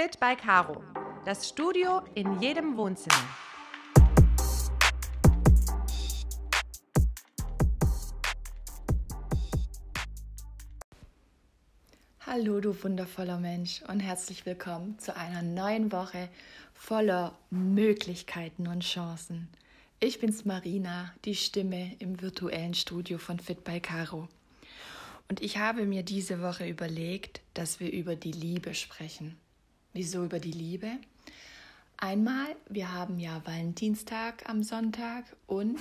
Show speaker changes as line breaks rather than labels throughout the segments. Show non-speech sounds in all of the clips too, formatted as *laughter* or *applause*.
Fit by Caro. Das Studio in jedem Wohnzimmer.
Hallo, du wundervoller Mensch und herzlich willkommen zu einer neuen Woche voller Möglichkeiten und Chancen. Ich bin's Marina, die Stimme im virtuellen Studio von Fit by Caro. Und ich habe mir diese Woche überlegt, dass wir über die Liebe sprechen. Wieso über die Liebe? Einmal, wir haben ja Valentinstag am Sonntag und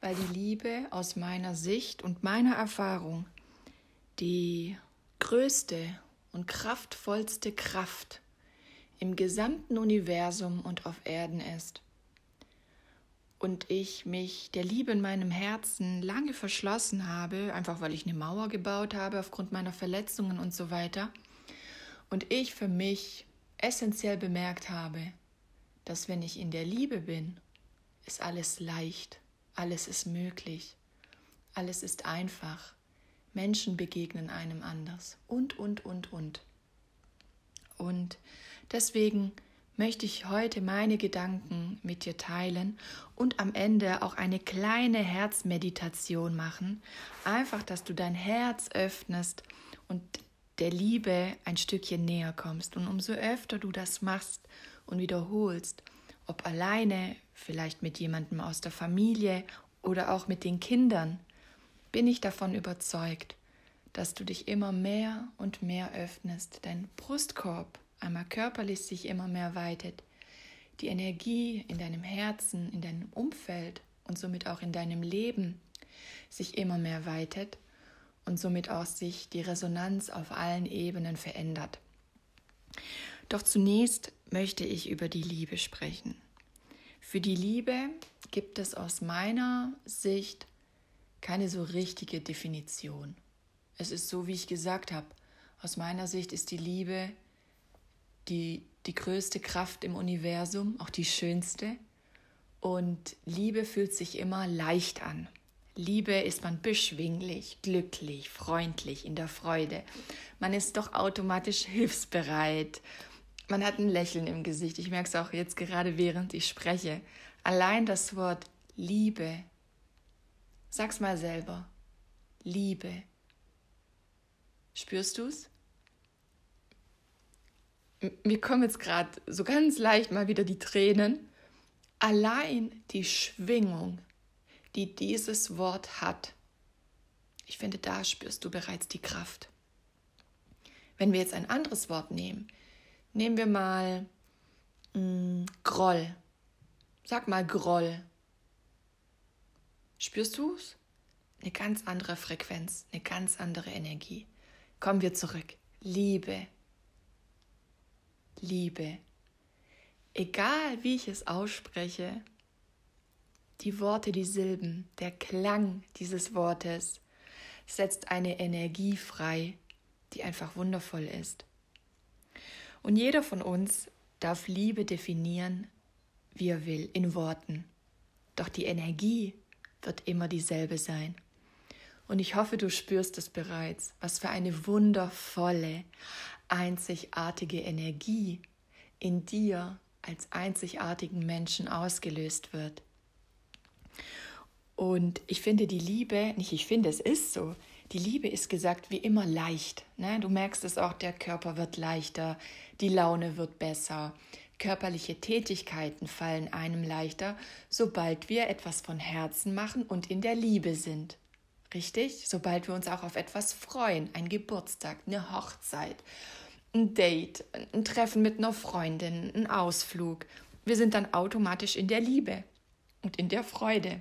weil die Liebe aus meiner Sicht und meiner Erfahrung die größte und kraftvollste Kraft im gesamten Universum und auf Erden ist und ich mich der Liebe in meinem Herzen lange verschlossen habe, einfach weil ich eine Mauer gebaut habe aufgrund meiner Verletzungen und so weiter, und ich für mich essentiell bemerkt habe, dass wenn ich in der Liebe bin, ist alles leicht, alles ist möglich, alles ist einfach, Menschen begegnen einem anders und, und, und, und. Und deswegen möchte ich heute meine Gedanken mit dir teilen und am Ende auch eine kleine Herzmeditation machen. Einfach, dass du dein Herz öffnest und der Liebe ein Stückchen näher kommst. Und umso öfter du das machst und wiederholst, ob alleine, vielleicht mit jemandem aus der Familie oder auch mit den Kindern, bin ich davon überzeugt, dass du dich immer mehr und mehr öffnest, dein Brustkorb einmal körperlich sich immer mehr weitet, die Energie in deinem Herzen, in deinem Umfeld und somit auch in deinem Leben sich immer mehr weitet und somit auch sich die Resonanz auf allen Ebenen verändert. Doch zunächst möchte ich über die Liebe sprechen. Für die Liebe gibt es aus meiner Sicht keine so richtige Definition. Es ist so, wie ich gesagt habe. Aus meiner Sicht ist die Liebe die, die größte Kraft im Universum, auch die schönste. Und Liebe fühlt sich immer leicht an. Liebe ist man beschwinglich, glücklich, freundlich, in der Freude. Man ist doch automatisch hilfsbereit. Man hat ein Lächeln im Gesicht. Ich merke es auch jetzt gerade, während ich spreche. Allein das Wort Liebe. Sag's mal selber. Liebe. Spürst du's? mir kommen jetzt gerade so ganz leicht mal wieder die Tränen. Allein die Schwingung, die dieses Wort hat, ich finde, da spürst du bereits die Kraft. Wenn wir jetzt ein anderes Wort nehmen, nehmen wir mal mh, mm, Groll. Sag mal Groll. Spürst du es? Eine ganz andere Frequenz, eine ganz andere Energie. Kommen wir zurück. Liebe, Liebe. Egal wie ich es ausspreche, die Worte, die Silben, der Klang dieses Wortes setzt eine Energie frei, die einfach wundervoll ist. Und jeder von uns darf Liebe definieren, wie er will, in Worten. Doch die Energie wird immer dieselbe sein. Und ich hoffe, du spürst es bereits, was für eine wundervolle, einzigartige Energie in dir als einzigartigen Menschen ausgelöst wird. Und ich finde die Liebe, nicht ich finde, es ist so, die Liebe ist gesagt wie immer leicht. Ne? Du merkst es auch, der Körper wird leichter, die Laune wird besser, körperliche Tätigkeiten fallen einem leichter, sobald wir etwas von Herzen machen und in der Liebe sind. Richtig? Sobald wir uns auch auf etwas freuen, ein Geburtstag, eine Hochzeit ein Date, ein Treffen mit einer Freundin, ein Ausflug. Wir sind dann automatisch in der Liebe und in der Freude.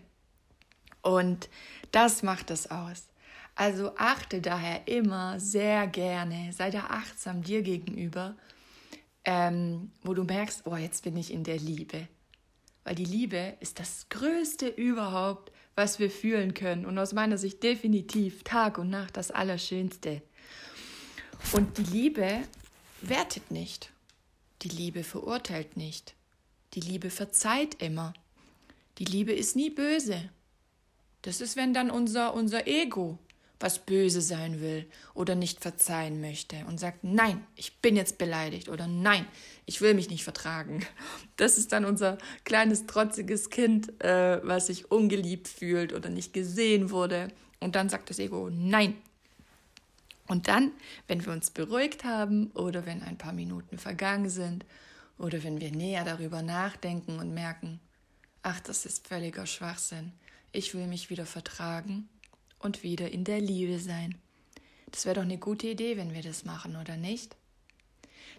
Und das macht es aus. Also achte daher immer sehr gerne, sei da achtsam dir gegenüber, ähm, wo du merkst, oh, jetzt bin ich in der Liebe. Weil die Liebe ist das Größte überhaupt, was wir fühlen können. Und aus meiner Sicht definitiv Tag und Nacht das Allerschönste. Und die Liebe wertet nicht. Die Liebe verurteilt nicht. Die Liebe verzeiht immer. Die Liebe ist nie böse. Das ist, wenn dann unser, unser Ego was böse sein will oder nicht verzeihen möchte und sagt, nein, ich bin jetzt beleidigt oder nein, ich will mich nicht vertragen. Das ist dann unser kleines, trotziges Kind, äh, was sich ungeliebt fühlt oder nicht gesehen wurde. Und dann sagt das Ego, nein. Und dann, wenn wir uns beruhigt haben oder wenn ein paar Minuten vergangen sind oder wenn wir näher darüber nachdenken und merken, ach, das ist völliger Schwachsinn, ich will mich wieder vertragen und wieder in der Liebe sein. Das wäre doch eine gute Idee, wenn wir das machen, oder nicht?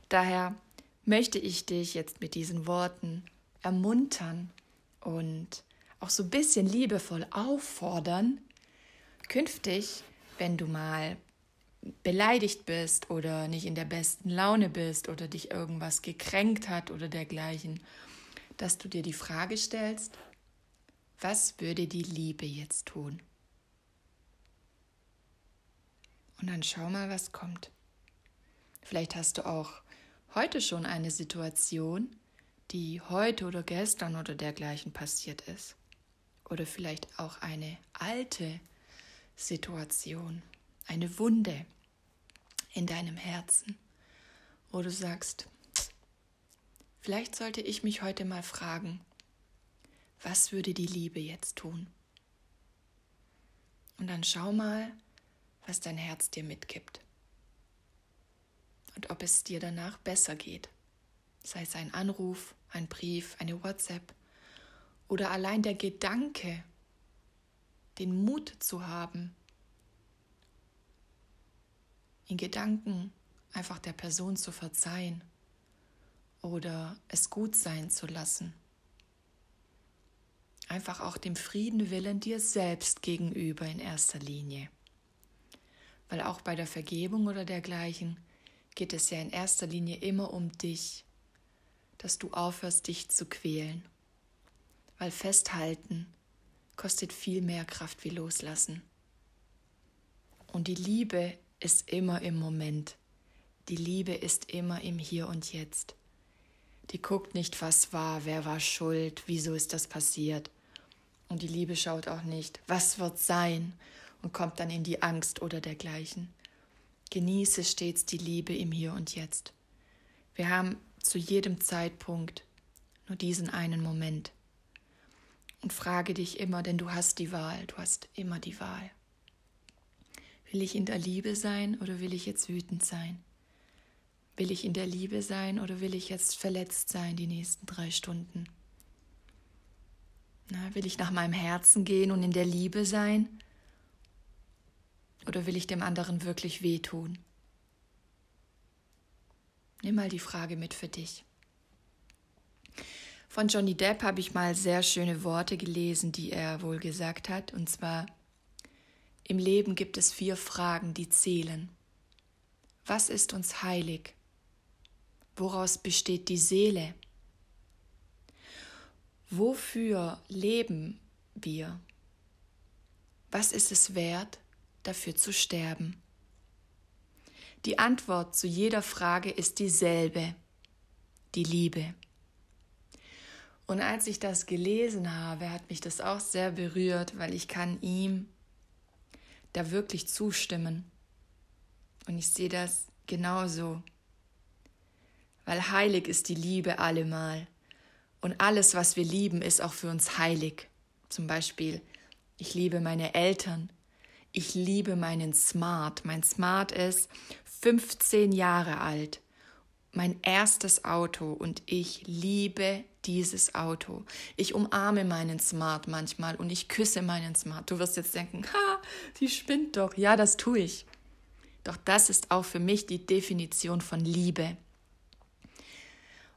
Daher möchte ich dich jetzt mit diesen Worten ermuntern und auch so ein bisschen liebevoll auffordern, künftig, wenn du mal beleidigt bist oder nicht in der besten Laune bist oder dich irgendwas gekränkt hat oder dergleichen, dass du dir die Frage stellst, was würde die Liebe jetzt tun? Und dann schau mal, was kommt. Vielleicht hast du auch heute schon eine Situation, die heute oder gestern oder dergleichen passiert ist. Oder vielleicht auch eine alte Situation, eine Wunde in deinem Herzen, wo du sagst, vielleicht sollte ich mich heute mal fragen, was würde die Liebe jetzt tun? Und dann schau mal, was dein Herz dir mitgibt. Und ob es dir danach besser geht. Sei es ein Anruf, ein Brief, eine WhatsApp oder allein der Gedanke, den Mut zu haben, in Gedanken einfach der Person zu verzeihen oder es gut sein zu lassen. Einfach auch dem Frieden willen dir selbst gegenüber in erster Linie. Weil auch bei der Vergebung oder dergleichen geht es ja in erster Linie immer um dich, dass du aufhörst, dich zu quälen. Weil festhalten kostet viel mehr Kraft wie loslassen. Und die Liebe ist immer im Moment. Die Liebe ist immer im Hier und Jetzt. Die guckt nicht, was war, wer war schuld, wieso ist das passiert. Und die Liebe schaut auch nicht, was wird sein und kommt dann in die Angst oder dergleichen. Genieße stets die Liebe im Hier und Jetzt. Wir haben zu jedem Zeitpunkt nur diesen einen Moment. Und frage dich immer, denn du hast die Wahl, du hast immer die Wahl. Will ich in der Liebe sein oder will ich jetzt wütend sein? Will ich in der Liebe sein oder will ich jetzt verletzt sein die nächsten drei Stunden? Na, will ich nach meinem Herzen gehen und in der Liebe sein? Oder will ich dem anderen wirklich wehtun? Nimm mal die Frage mit für dich. Von Johnny Depp habe ich mal sehr schöne Worte gelesen, die er wohl gesagt hat, und zwar, im Leben gibt es vier Fragen, die zählen. Was ist uns heilig? Woraus besteht die Seele? Wofür leben wir? Was ist es wert, dafür zu sterben? Die Antwort zu jeder Frage ist dieselbe, die Liebe. Und als ich das gelesen habe, hat mich das auch sehr berührt, weil ich kann ihm da wirklich zustimmen. Und ich sehe das genauso. Weil heilig ist die Liebe allemal. Und alles, was wir lieben, ist auch für uns heilig. Zum Beispiel, ich liebe meine Eltern, ich liebe meinen Smart. Mein Smart ist 15 Jahre alt. Mein erstes Auto und ich liebe dieses Auto. Ich umarme meinen Smart manchmal und ich küsse meinen Smart. Du wirst jetzt denken, ha, die spinnt doch. Ja, das tue ich. Doch das ist auch für mich die Definition von Liebe.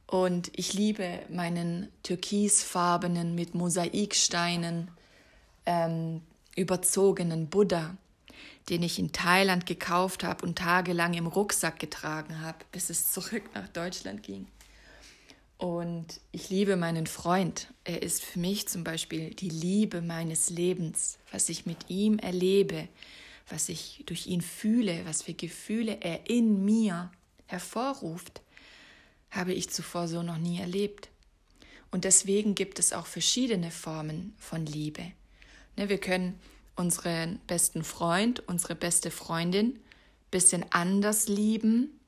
Und ich liebe meinen türkisfarbenen mit Mosaiksteinen ähm, überzogenen Buddha, den ich in Thailand gekauft habe und tagelang im Rucksack getragen habe, bis es zurück nach Deutschland ging. Und ich liebe meinen Freund. Er ist für mich zum Beispiel die Liebe meines Lebens, was ich mit ihm erlebe, was ich durch ihn fühle, was für Gefühle er in mir hervorruft, habe ich zuvor so noch nie erlebt. Und deswegen gibt es auch verschiedene Formen von Liebe. Ne, wir können unseren besten Freund, unsere beste Freundin bisschen anders lieben,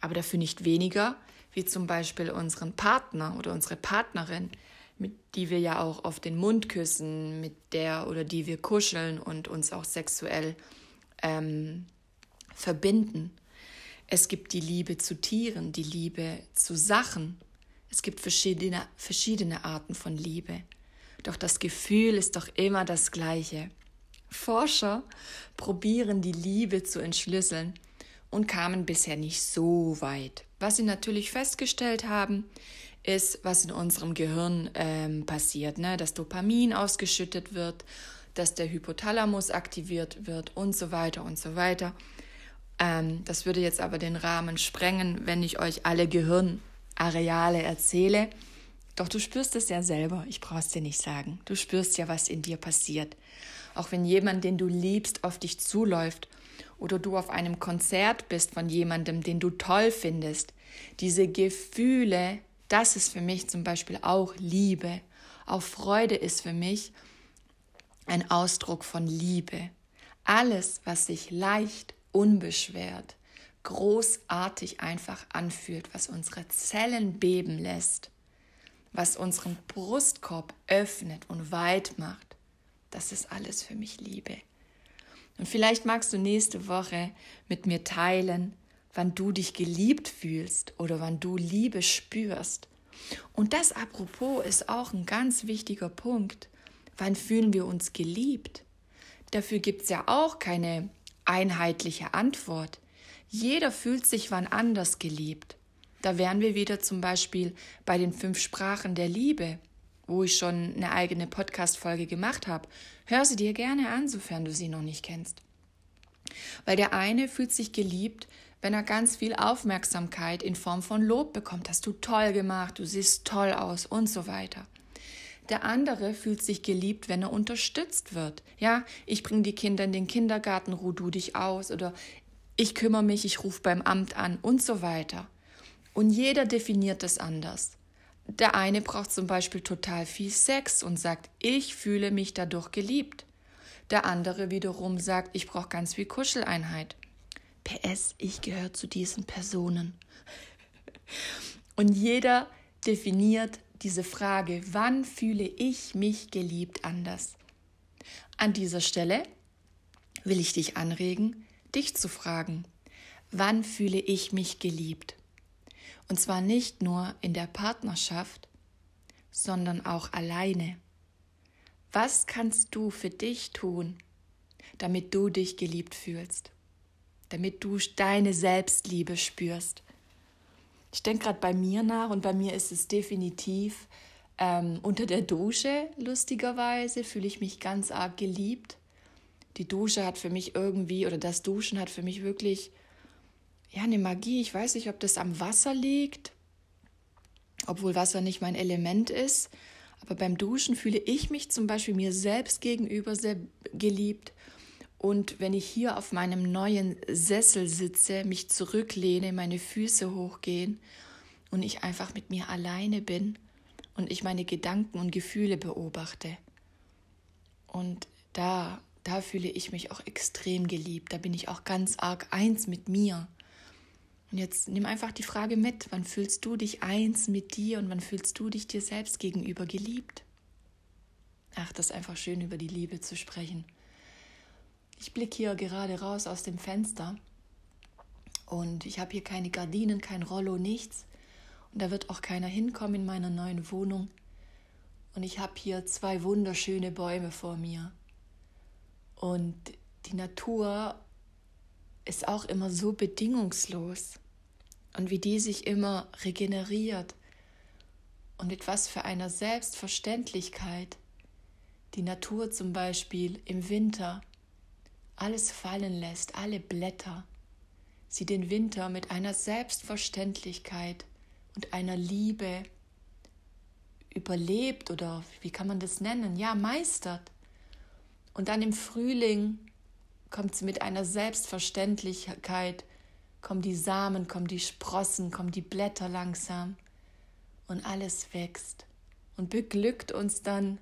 aber dafür nicht weniger, wie zum Beispiel unseren Partner oder unsere Partnerin, mit die wir ja auch auf den Mund küssen, mit der oder die wir kuscheln und uns auch sexuell ähm, verbinden. Es gibt die Liebe zu Tieren, die Liebe zu Sachen. Es gibt verschiedene, verschiedene Arten von Liebe. Doch das Gefühl ist doch immer das gleiche. Forscher probieren die Liebe zu entschlüsseln und kamen bisher nicht so weit. Was sie natürlich festgestellt haben, ist, was in unserem Gehirn ähm, passiert, ne? dass Dopamin ausgeschüttet wird, dass der Hypothalamus aktiviert wird und so weiter und so weiter. Ähm, das würde jetzt aber den Rahmen sprengen, wenn ich euch alle Gehirnareale erzähle. Doch du spürst es ja selber, ich brauche es dir nicht sagen. Du spürst ja, was in dir passiert. Auch wenn jemand, den du liebst, auf dich zuläuft oder du auf einem Konzert bist von jemandem, den du toll findest, diese Gefühle, das ist für mich zum Beispiel auch Liebe. Auch Freude ist für mich ein Ausdruck von Liebe. Alles, was sich leicht, unbeschwert, großartig einfach anfühlt, was unsere Zellen beben lässt, was unseren Brustkorb öffnet und weit macht, das ist alles für mich Liebe. Und vielleicht magst du nächste Woche mit mir teilen, wann du dich geliebt fühlst oder wann du Liebe spürst. Und das apropos ist auch ein ganz wichtiger Punkt. Wann fühlen wir uns geliebt? Dafür gibt es ja auch keine einheitliche Antwort. Jeder fühlt sich wann anders geliebt. Da wären wir wieder zum Beispiel bei den fünf Sprachen der Liebe, wo ich schon eine eigene Podcast-Folge gemacht habe. Hör sie dir gerne an, sofern du sie noch nicht kennst. Weil der eine fühlt sich geliebt, wenn er ganz viel Aufmerksamkeit in Form von Lob bekommt. Hast du toll gemacht, du siehst toll aus und so weiter. Der andere fühlt sich geliebt, wenn er unterstützt wird. Ja, ich bringe die Kinder in den Kindergarten, ruh du dich aus oder ich kümmere mich, ich rufe beim Amt an und so weiter. Und jeder definiert das anders. Der eine braucht zum Beispiel total viel Sex und sagt, ich fühle mich dadurch geliebt. Der andere wiederum sagt, ich brauche ganz viel Kuscheleinheit. PS, ich gehöre zu diesen Personen. Und jeder definiert diese Frage, wann fühle ich mich geliebt anders? An dieser Stelle will ich dich anregen, dich zu fragen, wann fühle ich mich geliebt? Und zwar nicht nur in der Partnerschaft, sondern auch alleine. Was kannst du für dich tun, damit du dich geliebt fühlst? Damit du deine Selbstliebe spürst? Ich denke gerade bei mir nach und bei mir ist es definitiv ähm, unter der Dusche, lustigerweise, fühle ich mich ganz arg geliebt. Die Dusche hat für mich irgendwie, oder das Duschen hat für mich wirklich ja, eine Magie. Ich weiß nicht, ob das am Wasser liegt, obwohl Wasser nicht mein Element ist. Aber beim Duschen fühle ich mich zum Beispiel mir selbst gegenüber sehr geliebt. Und wenn ich hier auf meinem neuen Sessel sitze, mich zurücklehne, meine Füße hochgehen und ich einfach mit mir alleine bin und ich meine Gedanken und Gefühle beobachte. Und da, da fühle ich mich auch extrem geliebt. Da bin ich auch ganz arg eins mit mir. Und jetzt nimm einfach die Frage mit, wann fühlst du dich eins mit dir und wann fühlst du dich dir selbst gegenüber geliebt? Ach, das ist einfach schön, über die Liebe zu sprechen. Ich blicke hier gerade raus aus dem Fenster und ich habe hier keine Gardinen, kein Rollo, nichts. Und da wird auch keiner hinkommen in meiner neuen Wohnung. Und ich habe hier zwei wunderschöne Bäume vor mir. Und die Natur ist auch immer so bedingungslos und wie die sich immer regeneriert und mit was für einer Selbstverständlichkeit die Natur zum Beispiel im Winter alles fallen lässt, alle Blätter, sie den Winter mit einer Selbstverständlichkeit und einer Liebe überlebt oder wie kann man das nennen? Ja, meistert. Und dann im Frühling kommt sie mit einer Selbstverständlichkeit kommen die Samen, kommen die Sprossen, kommen die Blätter langsam und alles wächst und beglückt uns dann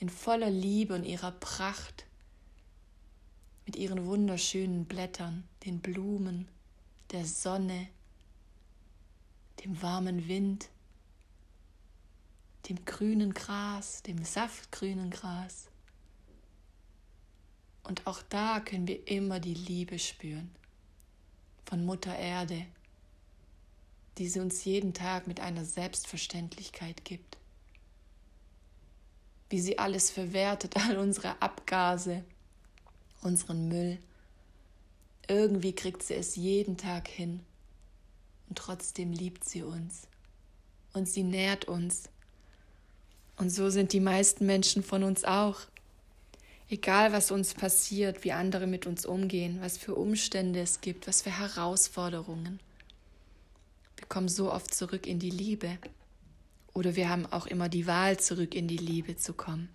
in voller Liebe und ihrer Pracht mit ihren wunderschönen Blättern, den Blumen, der Sonne, dem warmen Wind, dem grünen Gras, dem saftgrünen Gras. Und auch da können wir immer die Liebe spüren von Mutter Erde, die sie uns jeden Tag mit einer Selbstverständlichkeit gibt. Wie sie alles verwertet, *laughs* all unsere Abgase, unseren Müll. Irgendwie kriegt sie es jeden Tag hin. Und trotzdem liebt sie uns. Und sie nährt uns. Und so sind die meisten Menschen von uns auch. Egal, was uns passiert, wie andere mit uns umgehen, was für Umstände es gibt, was für Herausforderungen. Wir kommen so oft zurück in die Liebe. Oder wir haben auch immer die Wahl, zurück in die Liebe zu kommen.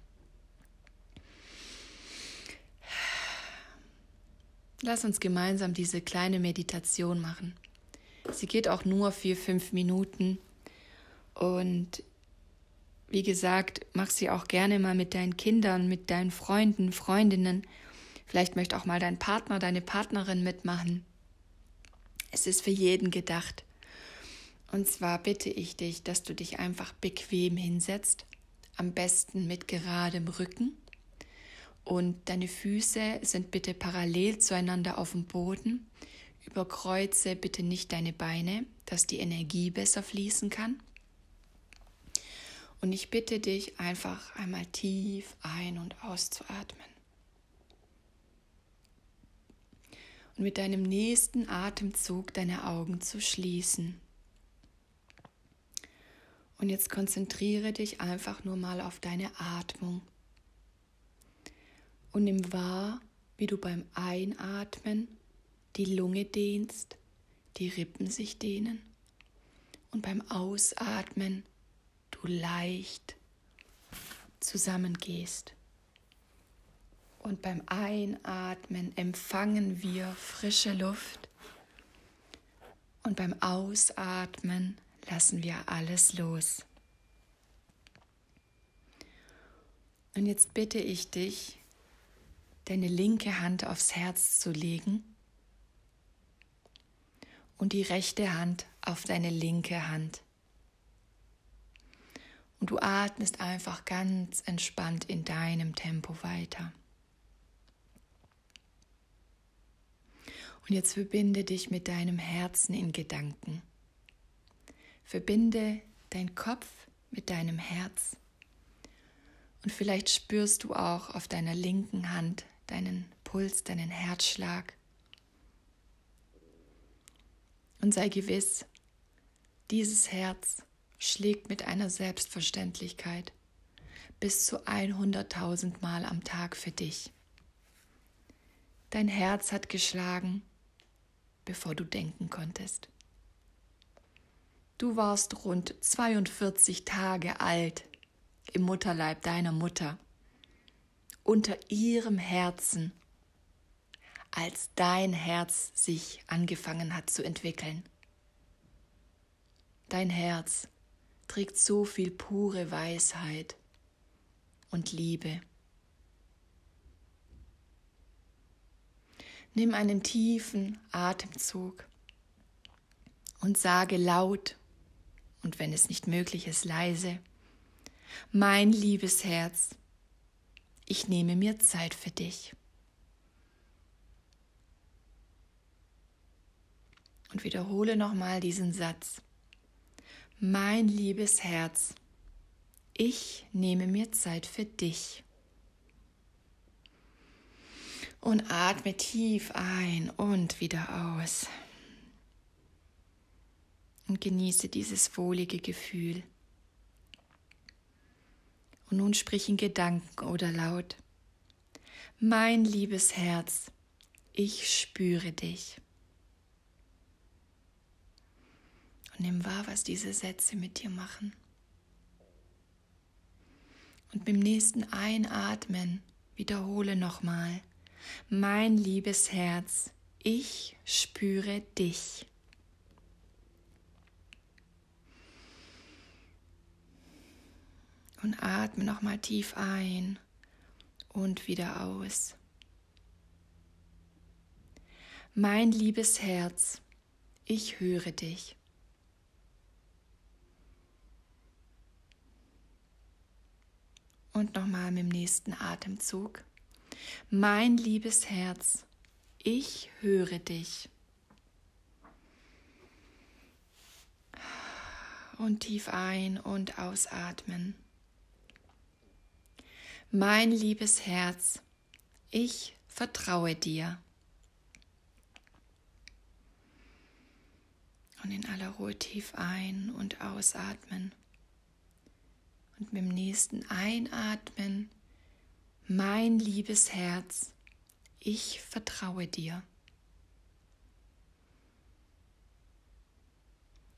Lass uns gemeinsam diese kleine Meditation machen. Sie geht auch nur vier, fünf Minuten. Und wie gesagt, mach sie auch gerne mal mit deinen Kindern, mit deinen Freunden, Freundinnen. Vielleicht möchte auch mal dein Partner, deine Partnerin mitmachen. Es ist für jeden gedacht. Und zwar bitte ich dich, dass du dich einfach bequem hinsetzt, am besten mit geradem Rücken und deine Füße sind bitte parallel zueinander auf dem Boden. Überkreuze bitte nicht deine Beine, dass die Energie besser fließen kann. Und ich bitte dich einfach einmal tief ein- und auszuatmen. Und mit deinem nächsten Atemzug deine Augen zu schließen. Und jetzt konzentriere dich einfach nur mal auf deine Atmung und nimm wahr, wie du beim Einatmen die Lunge dehnst, die Rippen sich dehnen und beim Ausatmen du leicht zusammengehst. Und beim Einatmen empfangen wir frische Luft und beim Ausatmen lassen wir alles los. Und jetzt bitte ich dich, deine linke Hand aufs Herz zu legen und die rechte Hand auf deine linke Hand. Und du atmest einfach ganz entspannt in deinem Tempo weiter. Und jetzt verbinde dich mit deinem Herzen in Gedanken. Verbinde dein Kopf mit deinem Herz. Und vielleicht spürst du auch auf deiner linken Hand deinen Puls, deinen Herzschlag. Und sei gewiss, dieses Herz schlägt mit einer Selbstverständlichkeit bis zu 100.000 Mal am Tag für dich. Dein Herz hat geschlagen, bevor du denken konntest. Du warst rund 42 Tage alt im Mutterleib deiner Mutter unter ihrem Herzen, als dein Herz sich angefangen hat zu entwickeln. Dein Herz trägt so viel pure Weisheit und Liebe. Nimm einen tiefen Atemzug und sage laut, und wenn es nicht möglich ist, leise, mein liebes Herz, ich nehme mir Zeit für dich. Und wiederhole nochmal diesen Satz. Mein liebes Herz, ich nehme mir Zeit für dich. Und atme tief ein und wieder aus. Und genieße dieses wohlige Gefühl. Und nun sprich in Gedanken oder laut. Mein liebes Herz, ich spüre dich. Und nimm wahr, was diese Sätze mit dir machen. Und beim nächsten Einatmen wiederhole nochmal. Mein liebes Herz, ich spüre dich. Und atme nochmal tief ein und wieder aus. Mein liebes Herz, ich höre dich. Und nochmal mit dem nächsten Atemzug. Mein liebes Herz, ich höre dich. Und tief ein- und ausatmen. Mein liebes Herz, ich vertraue dir. Und in aller Ruhe tief ein- und ausatmen. Und mit dem nächsten Einatmen, mein liebes Herz, ich vertraue dir.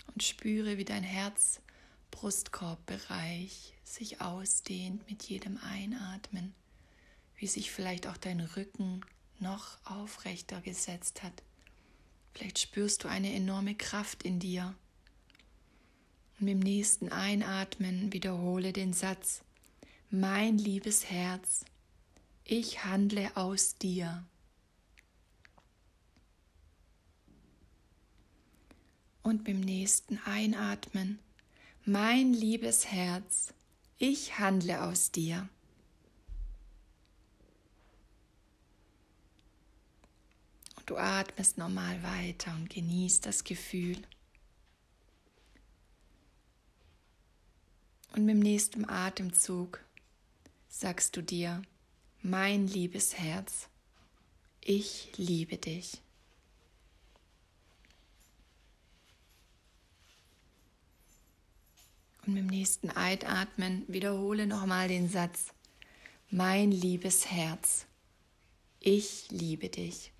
Und spüre, wie dein Herz, Brustkorbbereich sich ausdehnt mit jedem Einatmen, wie sich vielleicht auch dein Rücken noch aufrechter gesetzt hat. Vielleicht spürst du eine enorme Kraft in dir. Und mit dem nächsten Einatmen wiederhole den Satz, mein liebes Herz, ich handle aus dir. Und beim nächsten Einatmen, mein liebes Herz, ich handle aus dir. Und du atmest normal weiter und genießt das Gefühl. Und mit dem nächsten Atemzug sagst du dir, mein liebes Herz, ich liebe dich. Und mit dem nächsten Einatmen wiederhole nochmal den Satz, mein liebes Herz, ich liebe dich.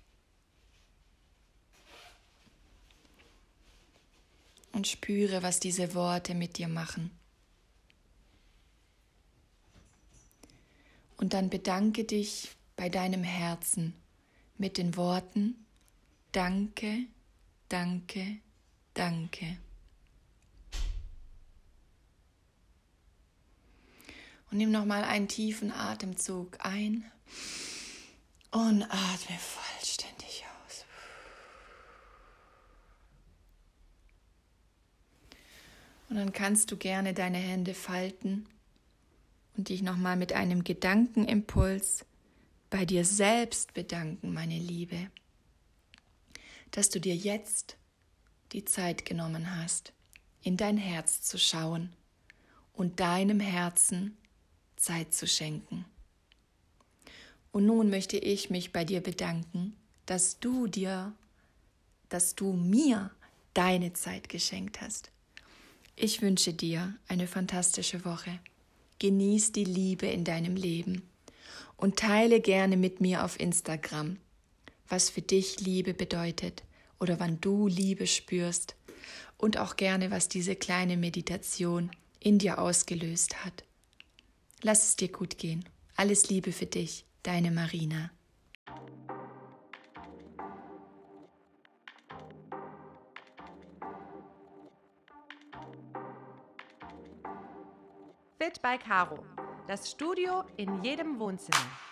Und spüre, was diese Worte mit dir machen. Und dann bedanke dich bei deinem Herzen mit den Worten Danke, danke, danke. Und nimm nochmal einen tiefen Atemzug ein und atme vollständig aus. Und dann kannst du gerne deine Hände falten und dich nochmal mit einem Gedankenimpuls bei dir selbst bedanken, meine Liebe, dass du dir jetzt die Zeit genommen hast, in dein Herz zu schauen und deinem Herzen Zeit zu schenken. Und nun möchte ich mich bei dir bedanken, dass du dir, dass du mir deine Zeit geschenkt hast. Ich wünsche dir eine fantastische Woche. Genieß die Liebe in deinem Leben und teile gerne mit mir auf Instagram, was für dich Liebe bedeutet oder wann du Liebe spürst und auch gerne, was diese kleine Meditation in dir ausgelöst hat. Lass es dir gut gehen. Alles Liebe für dich, deine Marina.
Fit by Caro. Das Studio in jedem Wohnzimmer.